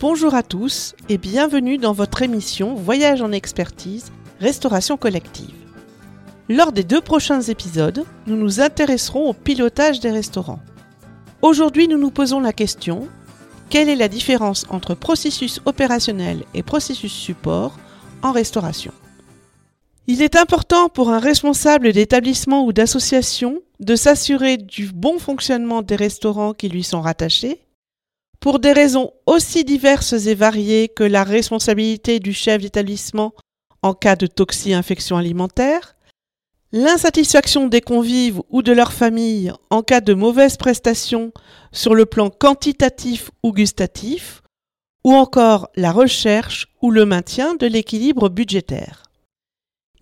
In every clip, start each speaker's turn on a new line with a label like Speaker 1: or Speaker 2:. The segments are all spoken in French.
Speaker 1: Bonjour à tous et bienvenue dans votre émission Voyage en expertise, restauration collective. Lors des deux prochains épisodes, nous nous intéresserons au pilotage des restaurants. Aujourd'hui, nous nous posons la question quelle est la différence entre processus opérationnel et processus support en restauration? Il est important pour un responsable d'établissement ou d'association de s'assurer du bon fonctionnement des restaurants qui lui sont rattachés, pour des raisons aussi diverses et variées que la responsabilité du chef d'établissement en cas de toxi-infection alimentaire, l'insatisfaction des convives ou de leur famille en cas de mauvaise prestation sur le plan quantitatif ou gustatif, ou encore la recherche ou le maintien de l'équilibre budgétaire.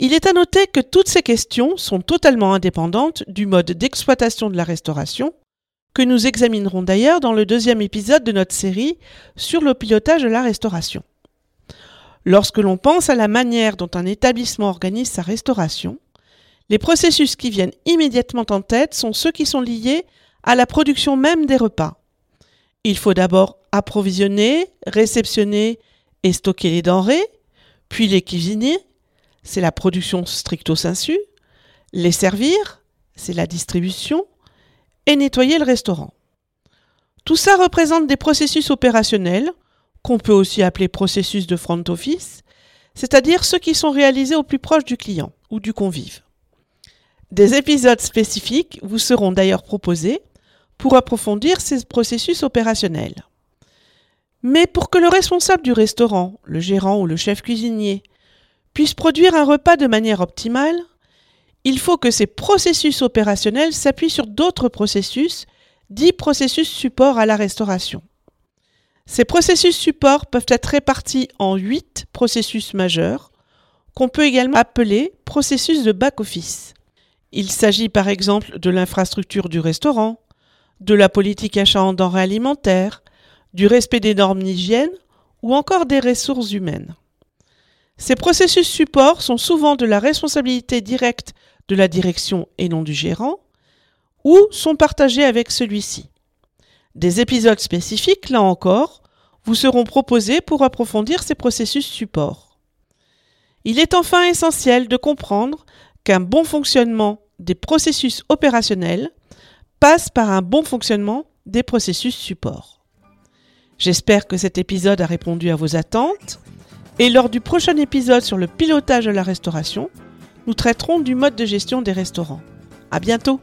Speaker 1: Il est à noter que toutes ces questions sont totalement indépendantes du mode d'exploitation de la restauration, que nous examinerons d'ailleurs dans le deuxième épisode de notre série sur le pilotage de la restauration. Lorsque l'on pense à la manière dont un établissement organise sa restauration, les processus qui viennent immédiatement en tête sont ceux qui sont liés à la production même des repas. Il faut d'abord approvisionner, réceptionner et stocker les denrées, puis les cuisiner, c'est la production stricto sensu, les servir, c'est la distribution, et nettoyer le restaurant. Tout ça représente des processus opérationnels, qu'on peut aussi appeler processus de front office, c'est-à-dire ceux qui sont réalisés au plus proche du client ou du convive. Des épisodes spécifiques vous seront d'ailleurs proposés pour approfondir ces processus opérationnels. Mais pour que le responsable du restaurant, le gérant ou le chef cuisinier puisse produire un repas de manière optimale, il faut que ces processus opérationnels s'appuient sur d'autres processus, dits processus support à la restauration. Ces processus support peuvent être répartis en huit processus majeurs, qu'on peut également appeler processus de back-office. Il s'agit par exemple de l'infrastructure du restaurant, de la politique achat en denrées alimentaires, du respect des normes d'hygiène ou encore des ressources humaines. Ces processus support sont souvent de la responsabilité directe de la direction et non du gérant, ou sont partagés avec celui-ci. Des épisodes spécifiques, là encore, vous seront proposés pour approfondir ces processus support. Il est enfin essentiel de comprendre qu'un bon fonctionnement des processus opérationnels passe par un bon fonctionnement des processus support. J'espère que cet épisode a répondu à vos attentes et lors du prochain épisode sur le pilotage de la restauration, nous traiterons du mode de gestion des restaurants. À bientôt!